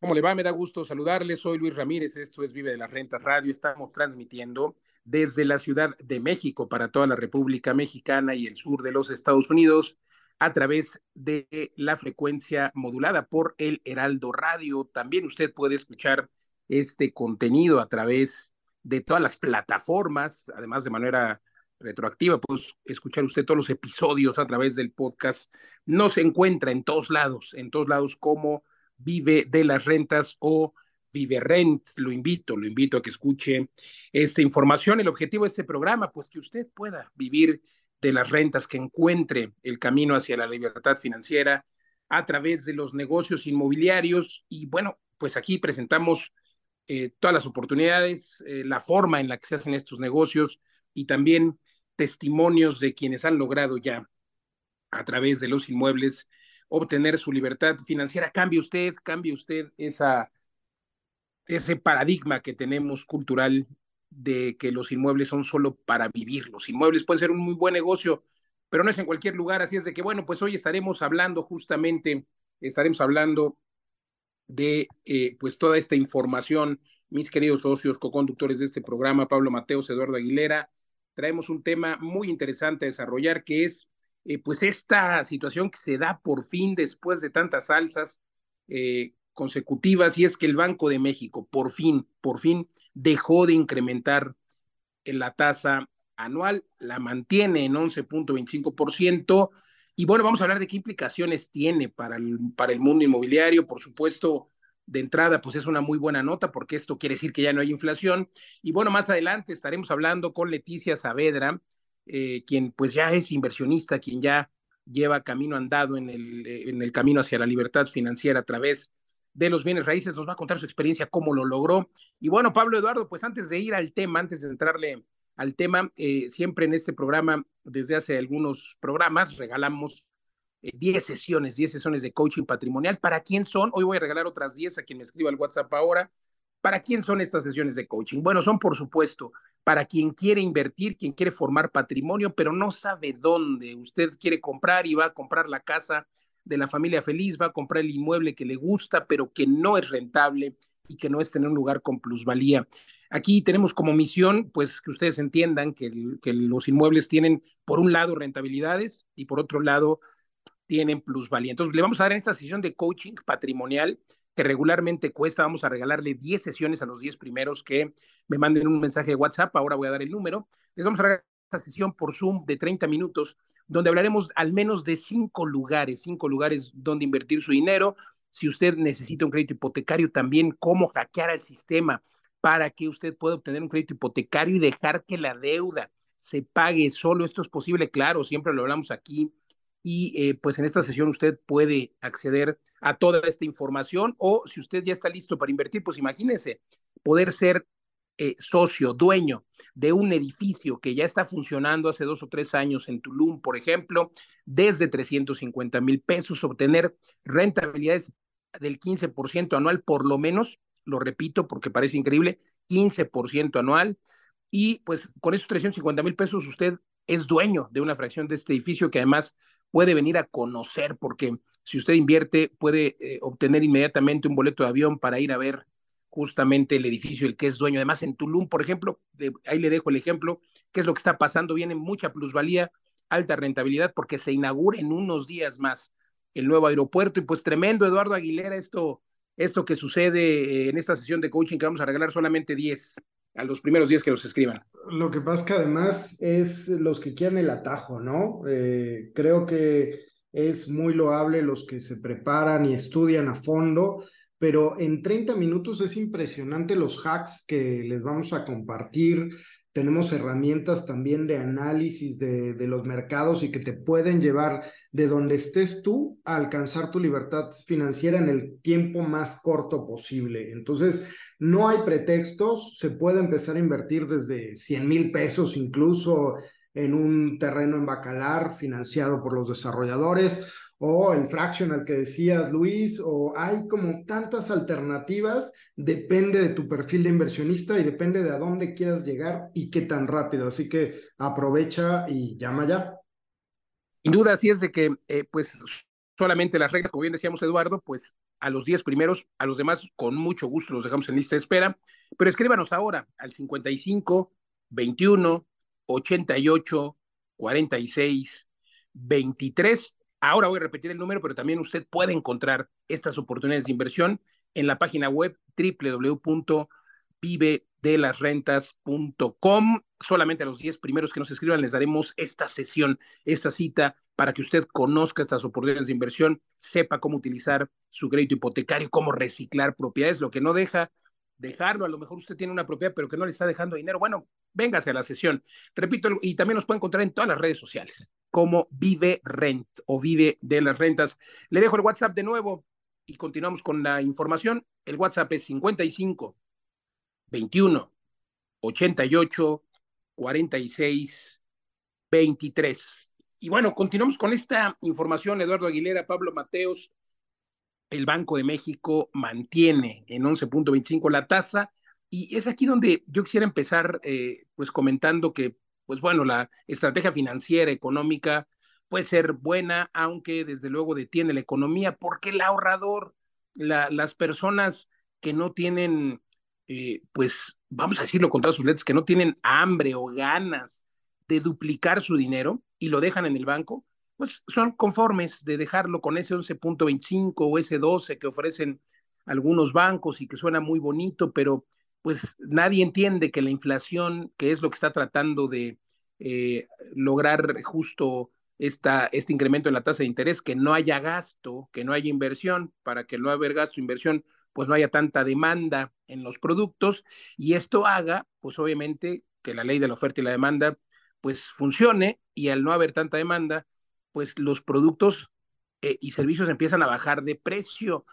¿Cómo le va? Me da gusto saludarle. Soy Luis Ramírez. Esto es Vive de las Rentas Radio. Estamos transmitiendo desde la Ciudad de México para toda la República Mexicana y el sur de los Estados Unidos a través de la frecuencia modulada por el Heraldo Radio. También usted puede escuchar este contenido a través de todas las plataformas, además de manera retroactiva, pues escuchar usted todos los episodios a través del podcast. No se encuentra en todos lados, en todos lados como vive de las rentas o vive rent. Lo invito, lo invito a que escuche esta información. El objetivo de este programa, pues que usted pueda vivir de las rentas, que encuentre el camino hacia la libertad financiera a través de los negocios inmobiliarios. Y bueno, pues aquí presentamos eh, todas las oportunidades, eh, la forma en la que se hacen estos negocios y también testimonios de quienes han logrado ya a través de los inmuebles obtener su libertad financiera. Cambie usted, cambie usted esa, ese paradigma que tenemos cultural de que los inmuebles son solo para vivir. Los inmuebles pueden ser un muy buen negocio, pero no es en cualquier lugar. Así es de que, bueno, pues hoy estaremos hablando justamente, estaremos hablando de eh, pues toda esta información, mis queridos socios, co-conductores de este programa, Pablo Mateos, Eduardo Aguilera. Traemos un tema muy interesante a desarrollar que es eh, pues esta situación que se da por fin después de tantas salsas eh, consecutivas y es que el Banco de México por fin, por fin dejó de incrementar la tasa anual, la mantiene en 11.25%. Y bueno, vamos a hablar de qué implicaciones tiene para el, para el mundo inmobiliario. Por supuesto, de entrada, pues es una muy buena nota porque esto quiere decir que ya no hay inflación. Y bueno, más adelante estaremos hablando con Leticia Saavedra, eh, quien pues ya es inversionista, quien ya lleva camino andado en el, eh, en el camino hacia la libertad financiera a través de los bienes raíces, nos va a contar su experiencia, cómo lo logró. Y bueno, Pablo Eduardo, pues antes de ir al tema, antes de entrarle al tema, eh, siempre en este programa, desde hace algunos programas, regalamos 10 sesiones, 10 sesiones de coaching patrimonial. ¿Para quién son? Hoy voy a regalar otras 10 a quien me escriba al WhatsApp ahora. ¿Para quién son estas sesiones de coaching? Bueno, son por supuesto para quien quiere invertir, quien quiere formar patrimonio, pero no sabe dónde. Usted quiere comprar y va a comprar la casa de la familia feliz, va a comprar el inmueble que le gusta, pero que no es rentable y que no es tener un lugar con plusvalía. Aquí tenemos como misión, pues, que ustedes entiendan que, que los inmuebles tienen, por un lado, rentabilidades y por otro lado, tienen plusvalía. Entonces, le vamos a dar en esta sesión de coaching patrimonial que regularmente cuesta, vamos a regalarle 10 sesiones a los 10 primeros que me manden un mensaje de WhatsApp, ahora voy a dar el número. Les vamos a regalar esta sesión por Zoom de 30 minutos, donde hablaremos al menos de cinco lugares, cinco lugares donde invertir su dinero. Si usted necesita un crédito hipotecario, también cómo hackear al sistema para que usted pueda obtener un crédito hipotecario y dejar que la deuda se pague solo. Esto es posible, claro, siempre lo hablamos aquí y eh, pues en esta sesión usted puede acceder a toda esta información o si usted ya está listo para invertir, pues imagínese poder ser eh, socio, dueño de un edificio que ya está funcionando hace dos o tres años en Tulum, por ejemplo, desde 350 mil pesos, obtener rentabilidades del 15% anual, por lo menos, lo repito porque parece increíble, 15% anual. Y pues con esos 350 mil pesos usted es dueño de una fracción de este edificio que además puede venir a conocer, porque si usted invierte, puede eh, obtener inmediatamente un boleto de avión para ir a ver justamente el edificio el que es dueño. Además, en Tulum, por ejemplo, ahí le dejo el ejemplo, qué es lo que está pasando, viene mucha plusvalía, alta rentabilidad, porque se inaugura en unos días más el nuevo aeropuerto. Y pues tremendo, Eduardo Aguilera, esto, esto que sucede eh, en esta sesión de coaching que vamos a regalar solamente 10 a los primeros 10 que nos escriban. Lo que pasa es que además es los que quieren el atajo, ¿no? Eh, creo que es muy loable los que se preparan y estudian a fondo, pero en 30 minutos es impresionante los hacks que les vamos a compartir. Tenemos herramientas también de análisis de, de, los mercados y que te pueden llevar de donde estés tú a alcanzar tu libertad financiera en el tiempo más corto posible. Entonces, no hay pretextos, se puede empezar a invertir desde 100 mil pesos incluso en un terreno en Bacalar financiado por los desarrolladores o el fractional que decías, Luis, o hay como tantas alternativas, depende de tu perfil de inversionista y depende de a dónde quieras llegar y qué tan rápido. Así que aprovecha y llama ya. Sin duda, así es de que, eh, pues, solamente las reglas, como bien decíamos Eduardo, pues a los 10 primeros, a los demás con mucho gusto los dejamos en lista de espera, pero escríbanos ahora al 55 21 88 46 23. Ahora voy a repetir el número, pero también usted puede encontrar estas oportunidades de inversión en la página web www.vivedelasrentas.com. Solamente a los 10 primeros que nos escriban les daremos esta sesión, esta cita, para que usted conozca estas oportunidades de inversión, sepa cómo utilizar su crédito hipotecario, cómo reciclar propiedades, lo que no deja dejarlo, a lo mejor usted tiene una propiedad, pero que no le está dejando dinero. Bueno, véngase a la sesión. Repito, y también nos puede encontrar en todas las redes sociales, como Vive Rent o Vive de las Rentas. Le dejo el WhatsApp de nuevo, y continuamos con la información. El WhatsApp es 55 21 88 46 23. Y bueno, continuamos con esta información. Eduardo Aguilera, Pablo Mateos, el Banco de México mantiene en 11.25 la tasa. Y es aquí donde yo quisiera empezar, eh, pues comentando que, pues bueno, la estrategia financiera, económica, puede ser buena, aunque desde luego detiene la economía, porque el ahorrador, la, las personas que no tienen, eh, pues vamos a decirlo con todas sus letras, que no tienen hambre o ganas de duplicar su dinero y lo dejan en el banco, pues son conformes de dejarlo con ese 11.25 o ese 12 que ofrecen algunos bancos y que suena muy bonito, pero pues nadie entiende que la inflación, que es lo que está tratando de eh, lograr justo esta, este incremento en la tasa de interés, que no haya gasto, que no haya inversión, para que no haber gasto, inversión, pues no haya tanta demanda en los productos y esto haga, pues obviamente, que la ley de la oferta y la demanda, pues funcione y al no haber tanta demanda, pues los productos eh, y servicios empiezan a bajar de precio.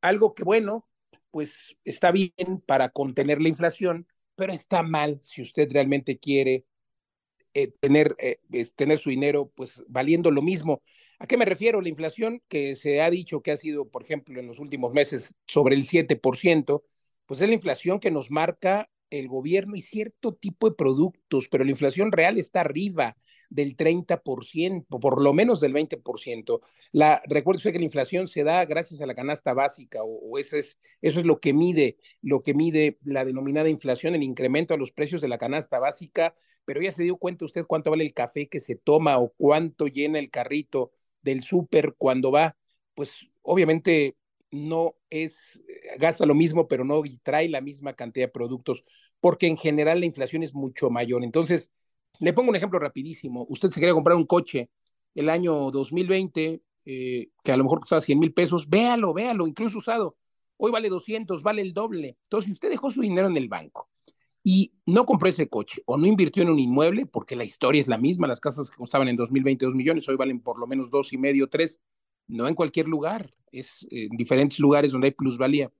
Algo que, bueno, pues está bien para contener la inflación, pero está mal si usted realmente quiere eh, tener, eh, tener su dinero pues valiendo lo mismo. ¿A qué me refiero? La inflación que se ha dicho que ha sido, por ejemplo, en los últimos meses sobre el 7%, pues es la inflación que nos marca el gobierno y cierto tipo de productos, pero la inflación real está arriba del 30%, por lo menos del 20%. La, recuerde usted que la inflación se da gracias a la canasta básica, o, eso, es, eso es lo que mide, lo que mide la denominada inflación, el incremento a los precios de la canasta básica, pero ya se dio cuenta usted cuánto vale el café que se toma o cuánto llena el carrito del súper cuando va, pues obviamente no es, eh, gasta lo mismo, pero no trae la misma cantidad de productos, porque en general la inflación es mucho mayor. Entonces, le pongo un ejemplo rapidísimo. Usted se quería comprar un coche el año 2020, eh, que a lo mejor costaba 100 mil pesos, véalo, véalo, incluso usado. Hoy vale 200, vale el doble. Entonces, usted dejó su dinero en el banco y no compró ese coche o no invirtió en un inmueble, porque la historia es la misma, las casas que costaban en 2020 2 millones, hoy valen por lo menos dos y medio, tres no en cualquier lugar, es en diferentes lugares donde hay plusvalía.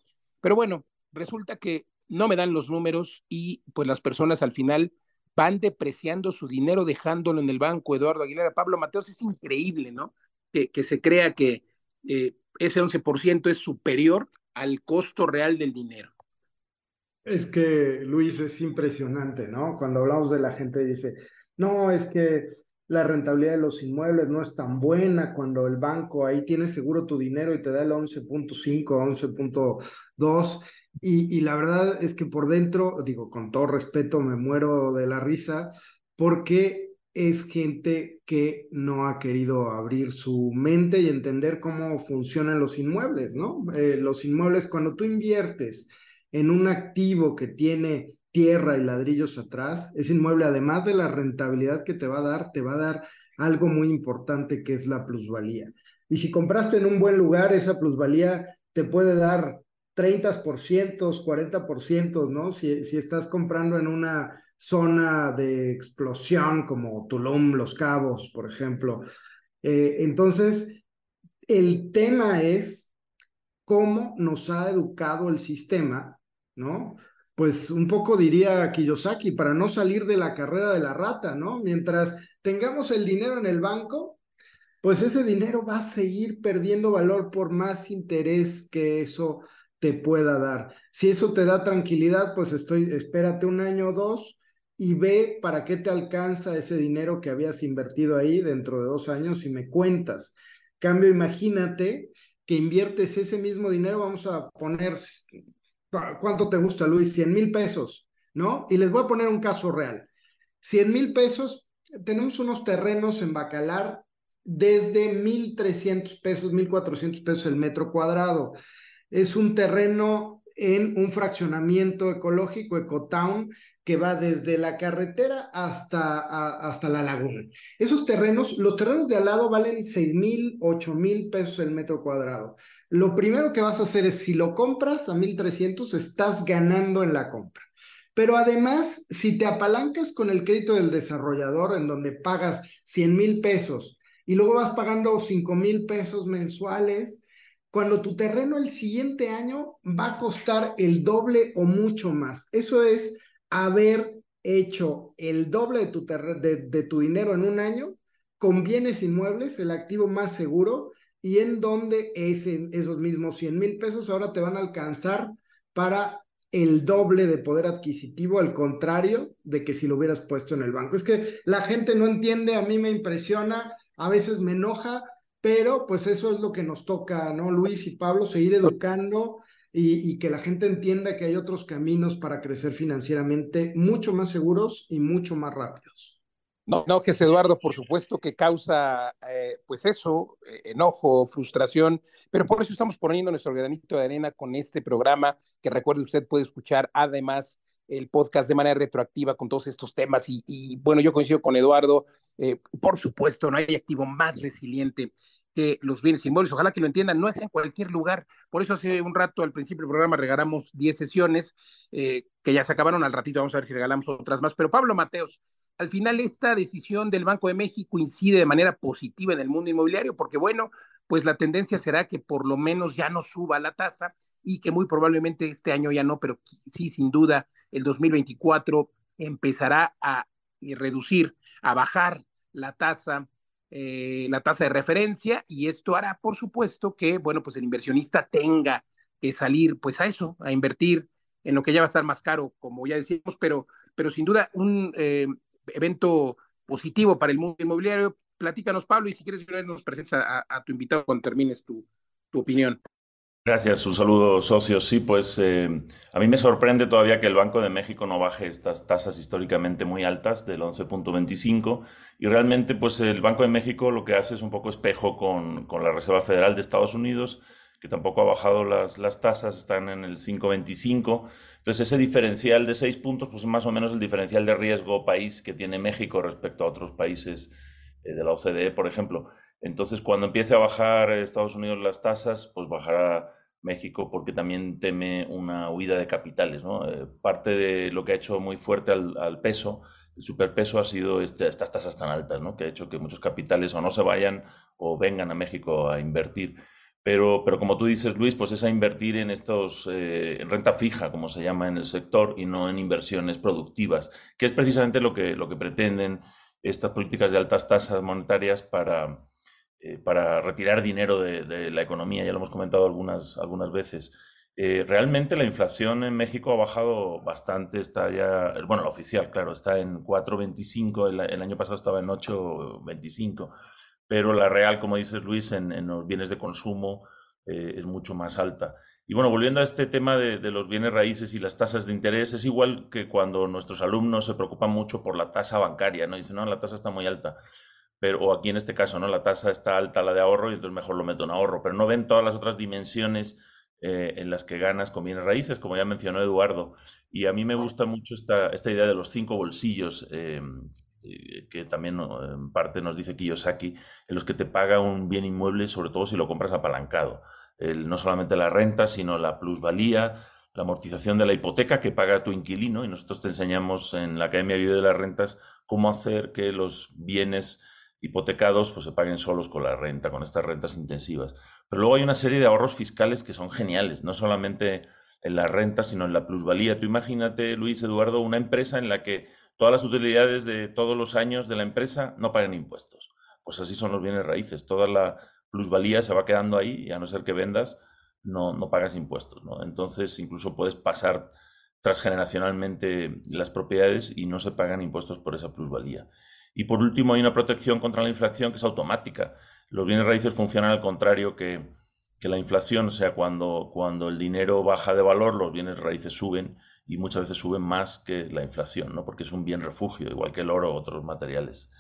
Pero bueno, resulta que no me dan los números y pues las personas al final van depreciando su dinero dejándolo en el banco. Eduardo Aguilera, Pablo Mateos, es increíble, ¿no? Que, que se crea que eh, ese 11% es superior al costo real del dinero. Es que, Luis, es impresionante, ¿no? Cuando hablamos de la gente dice, no, es que la rentabilidad de los inmuebles no es tan buena cuando el banco ahí tiene seguro tu dinero y te da el 11.5, 11.2. Y, y la verdad es que por dentro, digo, con todo respeto, me muero de la risa porque es gente que no ha querido abrir su mente y entender cómo funcionan los inmuebles, ¿no? Eh, los inmuebles, cuando tú inviertes en un activo que tiene tierra y ladrillos atrás, ese inmueble, además de la rentabilidad que te va a dar, te va a dar algo muy importante que es la plusvalía. Y si compraste en un buen lugar, esa plusvalía te puede dar 30%, 40%, ¿no? Si, si estás comprando en una zona de explosión como Tulum, Los Cabos, por ejemplo. Eh, entonces, el tema es cómo nos ha educado el sistema, ¿no? Pues un poco diría Kiyosaki, para no salir de la carrera de la rata, ¿no? Mientras tengamos el dinero en el banco, pues ese dinero va a seguir perdiendo valor por más interés que eso te pueda dar. Si eso te da tranquilidad, pues estoy, espérate un año o dos y ve para qué te alcanza ese dinero que habías invertido ahí dentro de dos años y me cuentas. Cambio, imagínate que inviertes ese mismo dinero, vamos a poner, ¿cuánto te gusta, Luis? 100 mil pesos, ¿no? Y les voy a poner un caso real. 100 mil pesos, tenemos unos terrenos en Bacalar desde 1.300 pesos, 1.400 pesos el metro cuadrado. Es un terreno en un fraccionamiento ecológico, Ecotown, que va desde la carretera hasta, hasta la laguna. Esos terrenos, los terrenos de al lado valen 6 mil, 8 mil pesos el metro cuadrado. Lo primero que vas a hacer es, si lo compras a 1.300, estás ganando en la compra. Pero además, si te apalancas con el crédito del desarrollador, en donde pagas 100 mil pesos y luego vas pagando 5 mil pesos mensuales, cuando tu terreno el siguiente año va a costar el doble o mucho más. Eso es haber hecho el doble de tu, dinero en un año con bienes inmuebles, el activo más seguro, y en donde esos mismos 100 mil pesos ahora te van a alcanzar para el doble de poder adquisitivo, al contrario de que si lo hubieras puesto en el banco. Es que la gente no entiende, a mí me impresiona, a veces me enoja, pero pues eso es lo que nos toca, ¿no? Luis y Pablo, seguir educando y, que la gente entienda que hay otros caminos para crecer financieramente mucho más seguros y mucho más rápidos. No, no, que Eduardo, por supuesto que causa, eh, pues eso, eh, enojo, frustración, pero por eso estamos poniendo nuestro granito de arena con este programa, que recuerde usted puede escuchar además el podcast de manera retroactiva con todos estos temas y, bueno, yo coincido con Eduardo, eh, por supuesto, no hay activo más resiliente que los bienes inmuebles, ojalá que lo entiendan, no es en cualquier lugar, por eso hace un rato al principio del programa regalamos 10 sesiones, eh, que ya se acabaron, al ratito vamos a ver si regalamos otras más, pero Pablo Mateos, al final esta decisión del Banco de México incide de manera positiva en el mundo inmobiliario, porque bueno, pues la tendencia será que por lo menos ya no suba la tasa, y que muy probablemente este año ya no, pero sí, sin duda, el 2024 empezará a reducir, a bajar la tasa, eh, la tasa de referencia y esto hará, por supuesto, que, bueno, pues el inversionista tenga que salir, pues a eso, a invertir en lo que ya va a estar más caro, como ya decíamos, pero, pero sin duda un eh, evento positivo para el mundo inmobiliario. Platícanos, Pablo, y si quieres, nos presentes a, a, tu invitado cuando termines tu, tu opinión. Gracias, un saludo socios. Sí, pues eh, a mí me sorprende todavía que el Banco de México no baje estas tasas históricamente muy altas del 11.25 y realmente pues el Banco de México lo que hace es un poco espejo con, con la Reserva Federal de Estados Unidos, que tampoco ha bajado las, las tasas, están en el 5.25. Entonces ese diferencial de 6 puntos pues es más o menos el diferencial de riesgo país que tiene México respecto a otros países de la OCDE, por ejemplo. Entonces, cuando empiece a bajar Estados Unidos las tasas, pues bajará México porque también teme una huida de capitales. ¿no? Eh, parte de lo que ha hecho muy fuerte al, peso, el superpeso, ha sido este, estas tasas tan altas, ¿no? que ha hecho que muchos capitales o no se vayan o vengan a México a invertir. Pero, pero como tú dices, Luis, pues es a invertir en estos, eh, en renta fija, como se llama en el sector, y no en inversiones productivas, que es precisamente lo que, lo que pretenden estas políticas de altas tasas monetarias para, eh, para retirar dinero de, la economía, ya lo hemos comentado algunas, algunas veces. Eh, realmente la inflación en México ha bajado bastante, está ya, bueno, la oficial, claro, está en 4,25, el, año pasado estaba en 8,25, pero la real, como dices Luis, en, los bienes de consumo eh, es mucho más alta. Y bueno, volviendo a este tema de, los bienes raíces y las tasas de interés, es igual que cuando nuestros alumnos se preocupan mucho por la tasa bancaria, ¿no? Dicen, no, la tasa está muy alta. Pero, o aquí en este caso, ¿no? La tasa está alta, la de ahorro, y entonces mejor lo meto en ahorro. Pero no ven todas las otras dimensiones eh, en las que ganas con bienes raíces, como ya mencionó Eduardo. Y a mí me gusta mucho esta, esta idea de los cinco bolsillos, em, eh, que también en parte nos dice Kiyosaki, en los que te paga un bien inmueble, sobre todo si lo compras apalancado no solamente la renta, sino la plusvalía, la amortización de la hipoteca que paga tu inquilino y nosotros te enseñamos en la Academia Vive de las Rentas cómo hacer que los bienes hipotecados pues, se paguen solos con la renta, con estas rentas intensivas. Pero luego hay una serie de ahorros fiscales que son geniales, no solamente en la renta, sino en la plusvalía. Tú imagínate, Luis Eduardo, una empresa en la que todas las utilidades de todos los años de la empresa no paguen impuestos. Pues así son los bienes raíces. Toda la plusvalía se va quedando ahí y a no ser que vendas, no, no pagas impuestos. ¿no? Entonces, incluso puedes pasar transgeneracionalmente las propiedades y no se pagan impuestos por esa plusvalía. Y por último, hay una protección contra la inflación que es automática. Los bienes raíces funcionan al contrario que, que la inflación, o sea, cuando, cuando el dinero baja de valor, los bienes raíces suben y muchas veces suben más que la inflación, ¿no? Porque es un bien refugio, igual que el oro o otros materiales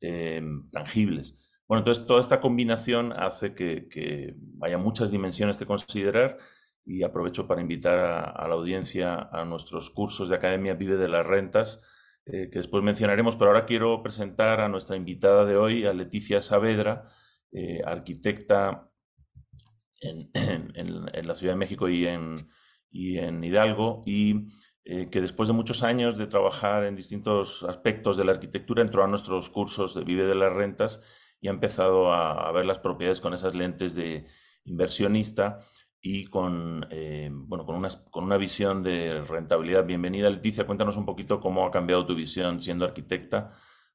eh, tangibles. Bueno, entonces toda esta combinación hace que, que, haya muchas dimensiones que considerar y aprovecho para invitar a, la audiencia a nuestros cursos de Academia Vive de las Rentas, eh, que después mencionaremos, pero ahora quiero presentar a nuestra invitada de hoy, a Leticia Saavedra, eh, arquitecta en, en, la Ciudad de México y en, y en Hidalgo, y eh, que después de muchos años de trabajar en distintos aspectos de la arquitectura entró a nuestros cursos de Vive de las Rentas y ha empezado a, ver las propiedades con esas lentes de inversionista y con, eh, bueno, con, una, con una visión de rentabilidad. Bienvenida, Leticia. Cuéntanos un poquito cómo ha cambiado tu visión siendo arquitecta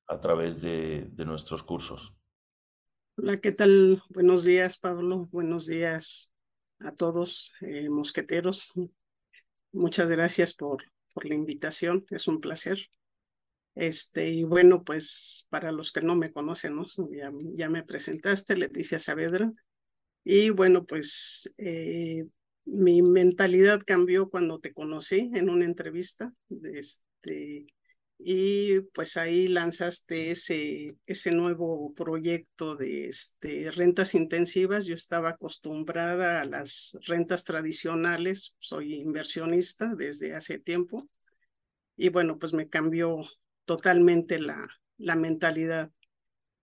a través de, de nuestros cursos. Hola, ¿qué tal? Buenos días, Pablo. Buenos días a todos, eh, mosqueteros. Muchas gracias por, por la invitación. Es un placer. Este, y bueno, pues para los que no me conocen, ¿no? ya, ya me presentaste, Leticia Saavedra. Y bueno, pues eh, mi mentalidad cambió cuando te conocí en una entrevista. Este, y pues ahí lanzaste ese, ese nuevo proyecto de este, rentas intensivas. Yo estaba acostumbrada a las rentas tradicionales, soy inversionista desde hace tiempo. Y bueno, pues me cambió totalmente la, la mentalidad.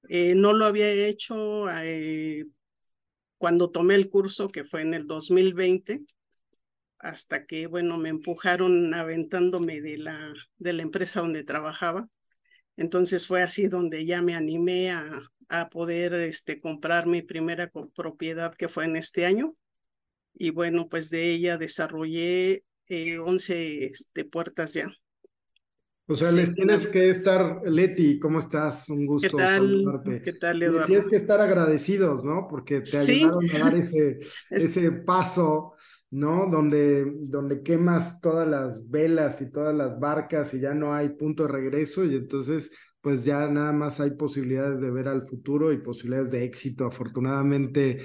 Eh, no lo había hecho eh, cuando tomé el curso, que fue en el 2020, hasta que, bueno, me empujaron aventándome de la, de la empresa donde trabajaba. Entonces fue así donde ya me animé a, a poder este, comprar mi primera propiedad que fue en este año. Y bueno, pues de ella desarrollé eh, 11 este, puertas ya. O sea, les tienes que estar, Leti, ¿cómo estás? Un gusto ¿Qué tal? ¿Qué tal, Eduardo? tienes que estar agradecidos, ¿no? Porque te ayudaron a dar ese, ese paso, ¿no? Donde, donde quemas todas las velas y todas las barcas y ya no hay punto de regreso y entonces pues ya nada más hay posibilidades de ver al futuro y posibilidades de éxito. Afortunadamente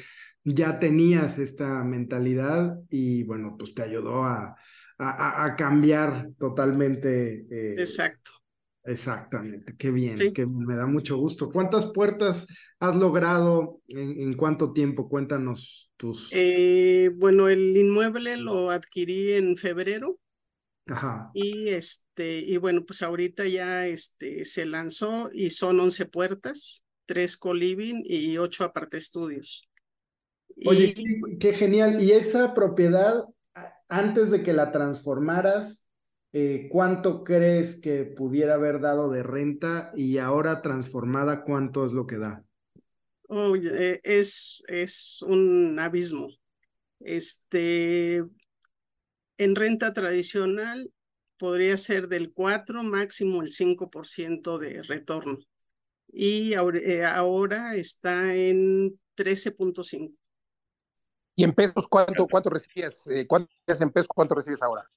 ya tenías esta mentalidad y bueno, pues te ayudó a a, cambiar totalmente. Eh, Exacto. Exactamente, qué bien, que me da mucho gusto. ¿Cuántas puertas has logrado en, cuánto tiempo? Cuéntanos tus. Eh, bueno, el inmueble lo adquirí en febrero. Ajá. Y este, y bueno, pues ahorita ya este se lanzó y son 11 puertas, tres co-living y ocho aparte estudios. Oye, qué, genial. ¿Y esa propiedad antes de que la transformaras, eh, ¿cuánto crees que pudiera haber dado de renta y ahora transformada, cuánto es lo que da? Oh, es, es un abismo. Este, en renta tradicional podría ser del 4, máximo el 5% de retorno. Y ahora, eh, ahora está en 13.5. ¿Y en pesos cuánto, cuánto recibías? Eh, ¿Cuánto en pesos? ¿Cuánto recibes ahora?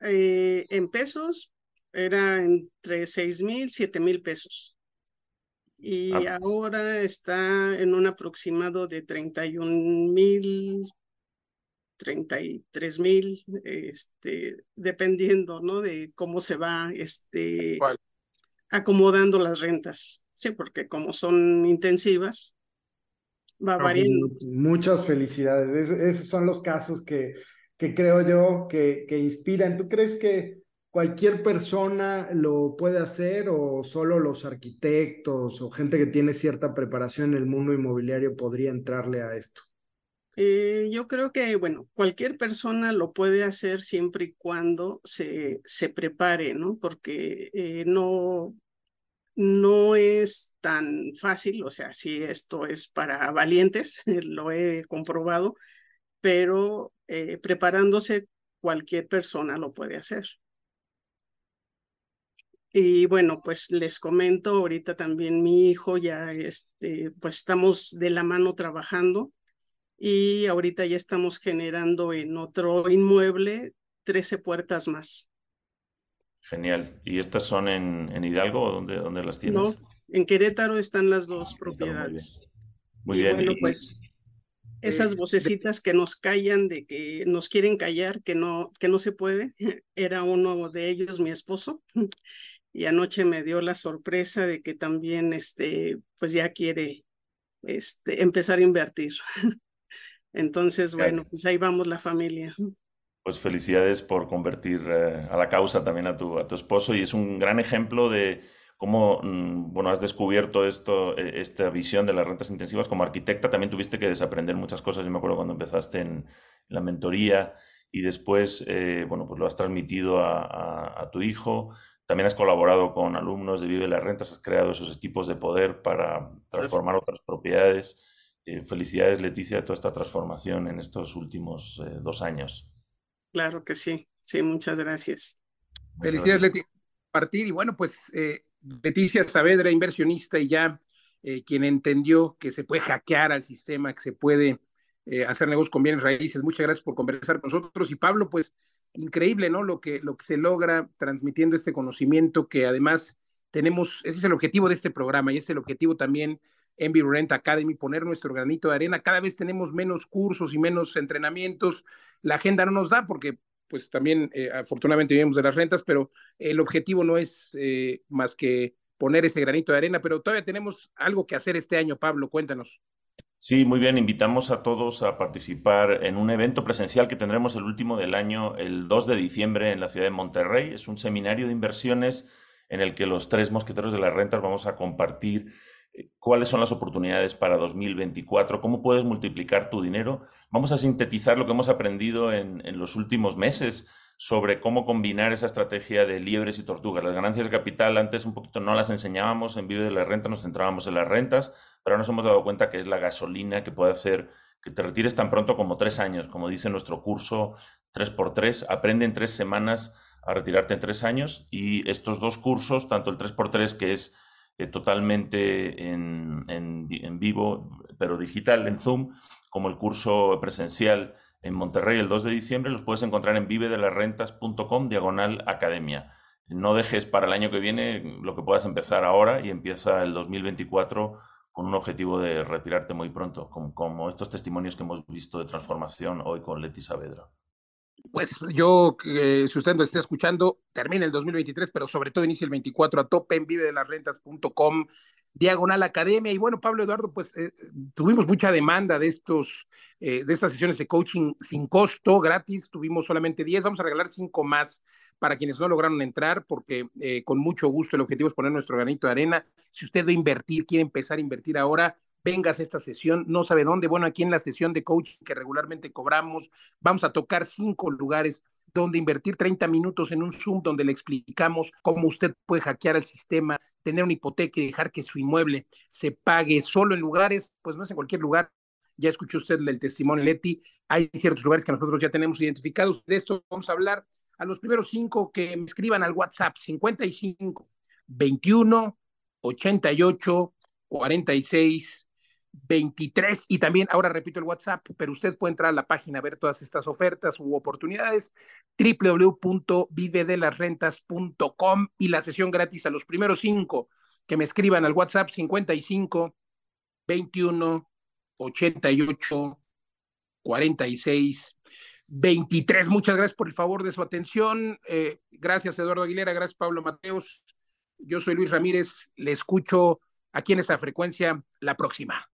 Eh, en pesos era entre 6 mil, 7 mil pesos. Y ah, pues. ahora está en un aproximado de 31 mil, 33 mil, este, dependiendo, ¿no? De cómo se va este, acomodando las rentas. Sí, porque como son intensivas, va variando. Muchas felicidades. esos son los casos que, que creo yo que, que inspiran. ¿Tú crees que cualquier persona lo puede hacer o solo los arquitectos o gente que tiene cierta preparación en el mundo inmobiliario podría entrarle a esto? Eh, yo creo que, bueno, cualquier persona lo puede hacer siempre y cuando se, se prepare, ¿no? Porque eh, no, no es tan fácil, o sea, si esto es para valientes, lo he comprobado, pero eh, preparándose cualquier persona lo puede hacer. Y bueno, pues les comento, ahorita también mi hijo ya, este, pues estamos de la mano trabajando y ahorita ya estamos generando en otro inmueble 13 puertas más. Genial. ¿Y estas son en, en Hidalgo o dónde, dónde, las tienes? No, en Querétaro están las dos propiedades. Muy bien. Bueno, pues esas vocecitas que nos callan, de que nos quieren callar, que no, que no se puede. Era uno de ellos, mi esposo. Y anoche me dio la sorpresa de que también, este, pues ya quiere este, empezar a invertir. Entonces, bueno, pues ahí vamos la familia. Pues felicidades por convertir eh, a la causa también a tu, a tu esposo y es un gran ejemplo de cómo mm, bueno, has descubierto esto, e, esta visión de las rentas intensivas como arquitecta. También tuviste que desaprender muchas cosas. Yo me acuerdo cuando empezaste en la mentoría y después eh, bueno, pues lo has transmitido a, a, tu hijo. También has colaborado con alumnos de Vive las Rentas, has creado esos equipos de poder para transformar otras propiedades. Eh, felicidades, Leticia, de toda esta transformación en estos últimos eh, dos años. Claro que sí, sí, muchas gracias. Felicidades, Leticia. Partir y bueno, pues Leticia Saavedra, inversionista y ya eh, quien entendió que se puede hackear al sistema, que se puede eh, hacer negocios con bienes raíces. Muchas gracias por conversar con nosotros. Y Pablo, pues increíble, ¿no? Lo que, lo que se logra transmitiendo este conocimiento que además tenemos, ese es el objetivo de este programa y es el objetivo también en Rent Academy, poner nuestro granito de arena. Cada vez tenemos menos cursos y menos entrenamientos. La agenda no nos da porque pues también eh, afortunadamente vivimos de las rentas, pero el objetivo no es eh, más que poner ese granito de arena, pero todavía tenemos algo que hacer este año, Pablo, cuéntanos. Sí, muy bien, invitamos a todos a participar en un evento presencial que tendremos el último del año, el 2 de diciembre en la ciudad de Monterrey. Es un seminario de inversiones en el que los tres mosqueteros de las rentas vamos a compartir cuáles son las oportunidades para 2024, cómo puedes multiplicar tu dinero. Vamos a sintetizar lo que hemos aprendido en, los últimos meses sobre cómo combinar esa estrategia de liebres y tortugas. Las ganancias de capital antes un poquito no las enseñábamos, en Vive de la Renta nos centrábamos en las rentas, pero ahora nos hemos dado cuenta que es la gasolina que puede hacer que te retires tan pronto como tres años, como dice nuestro curso 3x3, aprende en tres semanas a retirarte en tres años y estos dos cursos, tanto el 3x3 que es eh, totalmente en, en, vivo, pero digital, en Zoom, como el curso presencial en Monterrey el 2 de diciembre, los puedes encontrar en vivedelarrentas.com diagonal academia. No dejes para el año que viene lo que puedas empezar ahora y empieza el 2024 con un objetivo de retirarte muy pronto, como, como estos testimonios que hemos visto de transformación hoy con Leti Saavedra. Pues yo, eh, si usted nos está escuchando, termina el 2023, pero sobre todo inicia el 24 a tope en diagonal academia. Y bueno, Pablo Eduardo, pues eh, tuvimos mucha demanda de estos, eh, de estas sesiones de coaching sin costo, gratis. Tuvimos solamente 10, vamos a regalar 5 más para quienes no lograron entrar, porque con mucho gusto el objetivo es poner nuestro granito de arena. Si usted va a invertir, quiere empezar a invertir ahora, vengas a esta sesión, no sabe dónde. Bueno, aquí en la sesión de coaching que regularmente cobramos, vamos a tocar cinco lugares donde invertir 30 minutos en un Zoom donde le explicamos cómo usted puede hackear el sistema, tener una hipoteca y dejar que su inmueble se pague solo en lugares, pues no es en cualquier lugar. Ya escuchó usted el testimonio Leti, hay ciertos lugares que nosotros ya tenemos identificados. De esto vamos a hablar a los primeros cinco que me escriban al WhatsApp 55 21 88 46 23 y también ahora repito el WhatsApp, pero usted puede entrar a la página a ver todas estas ofertas u oportunidades www.vivedelasrentas.com y la sesión gratis a los primeros cinco que me escriban al WhatsApp 55 21 88 46 23. Muchas gracias por el favor de su atención. Eh, gracias Eduardo Aguilera, gracias Pablo Mateos. Yo soy Luis Ramírez, le escucho aquí en esta frecuencia la próxima.